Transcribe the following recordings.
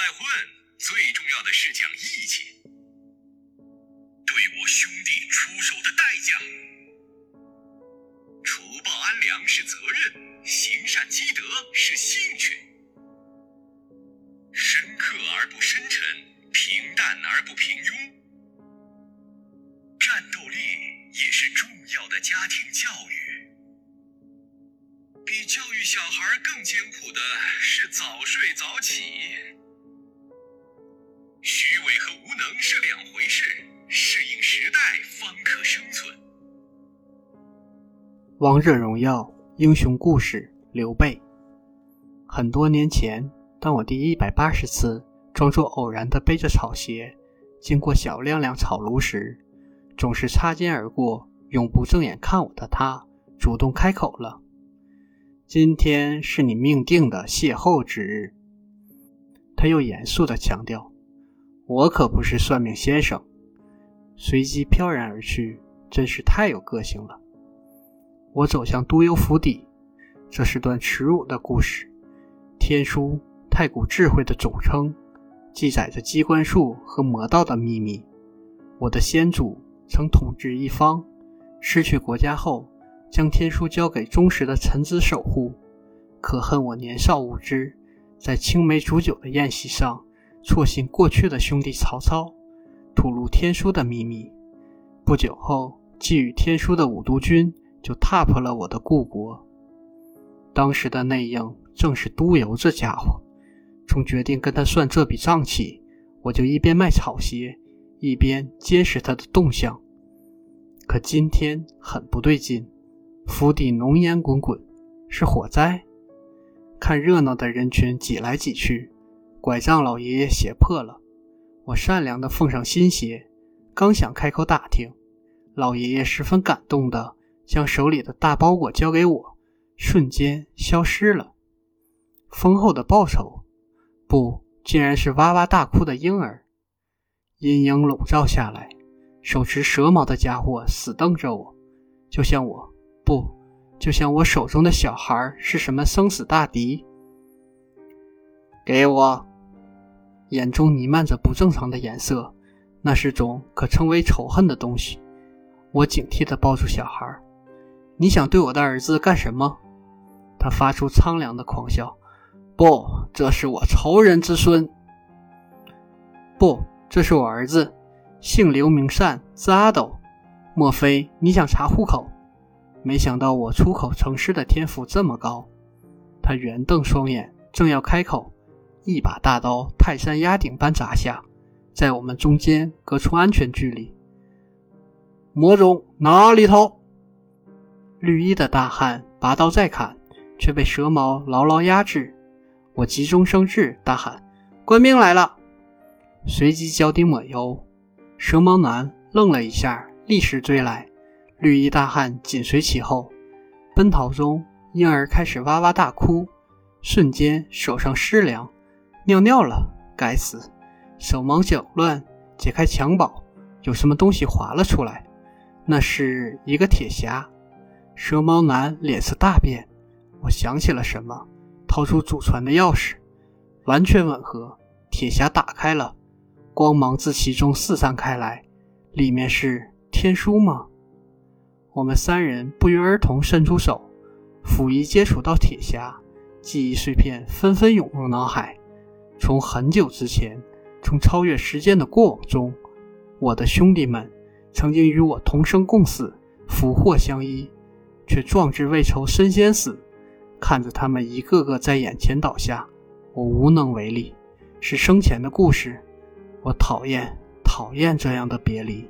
来混，最重要的是讲义气，对我兄弟出手的代价。除暴安良是责任，行善积德是兴趣。深刻而不深沉，平淡而不平庸。战斗力也是重要的家庭教育。比教育小孩更艰苦的是早睡早起。虚伪和无能是两回事，适应时代方可生存。王者荣耀英雄故事：刘备。很多年前，当我第一百八十次装作偶然的背着草鞋经过小亮亮草庐时，总是擦肩而过、永不正眼看我的他，主动开口了：“今天是你命定的邂逅之日。”他又严肃地强调：“我可不是算命先生。”随即飘然而去，真是太有个性了。我走向都邮府邸，这是段耻辱的故事。天书，太古智慧的总称，记载着机关术和魔道的秘密。我的先祖。曾统治一方，失去国家后，将天书交给忠实的臣子守护。可恨我年少无知，在青梅煮酒的宴席上，错信过去的兄弟曹操，吐露天书的秘密。不久后，寄予天书的武都君就踏破了我的故国。当时的内应正是督邮这家伙。从决定跟他算这笔账起，我就一边卖草鞋。一边监视他的动向，可今天很不对劲，府邸浓烟滚滚，是火灾。看热闹的人群挤来挤去，拐杖老爷爷鞋破了，我善良的奉上新鞋，刚想开口打听，老爷爷十分感动的将手里的大包裹交给我，瞬间消失了。丰厚的报酬，不，竟然是哇哇大哭的婴儿。阴影笼罩下来，手持蛇矛的家伙死瞪着我，就像我不，就像我手中的小孩是什么生死大敌。给我，眼中弥漫着不正常的颜色，那是种可称为仇恨的东西。我警惕地抱住小孩，你想对我的儿子干什么？他发出苍凉的狂笑。不，这是我仇人之孙。不。这是我儿子，姓刘，名善，字阿斗。莫非你想查户口？没想到我出口成诗的天赋这么高。他圆瞪双眼，正要开口，一把大刀泰山压顶般砸下，在我们中间隔出安全距离。魔种哪里逃？绿衣的大汉拔刀再砍，却被蛇矛牢牢压制。我急中生智，大喊：“官兵来了！”随即脚底抹油，蛇矛男愣了一下，立时追来，绿衣大汉紧随其后。奔逃中，婴儿开始哇哇大哭，瞬间手上湿凉，尿尿了，该死！手忙脚乱解开襁褓，有什么东西滑了出来，那是一个铁匣。蛇猫男脸色大变，我想起了什么，掏出祖传的钥匙，完全吻合，铁匣打开了。光芒自其中四散开来，里面是天书吗？我们三人不约而同伸出手，甫一接触到铁匣，记忆碎片纷纷涌入脑海。从很久之前，从超越时间的过往中，我的兄弟们曾经与我同生共死，福祸相依，却壮志未酬身先死。看着他们一个个在眼前倒下，我无能为力。是生前的故事。我讨厌讨厌这样的别离。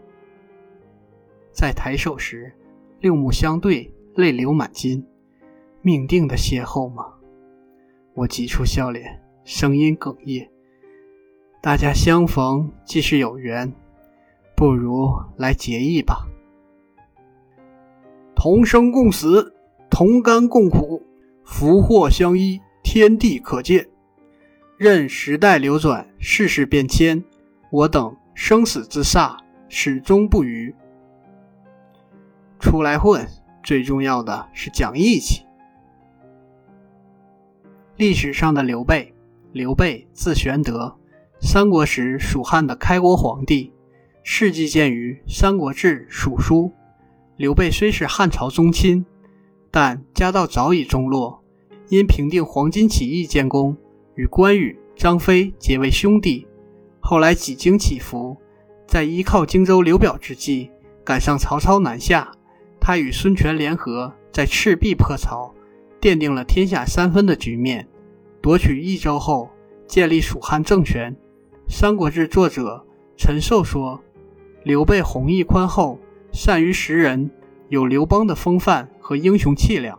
在抬手时，六目相对，泪流满襟。命定的邂逅吗？我挤出笑脸，声音哽咽。大家相逢既是有缘，不如来结义吧。同生共死，同甘共苦，福祸相依，天地可见。任时代流转，世事变迁。我等生死之煞始终不渝。出来混，最重要的是讲义气。历史上的刘备，刘备字玄德，三国时蜀汉的开国皇帝，事迹见于《三国志·蜀书》。刘备虽是汉朝宗亲，但家道早已中落，因平定黄巾起义建功，与关羽、张飞结为兄弟。后来几经起伏，在依靠荆州刘表之际，赶上曹操南下，他与孙权联合，在赤壁破曹，奠定了天下三分的局面。夺取益州后，建立蜀汉政权。《三国志》作者陈寿说：“刘备弘毅宽厚，善于识人，有刘邦的风范和英雄气量。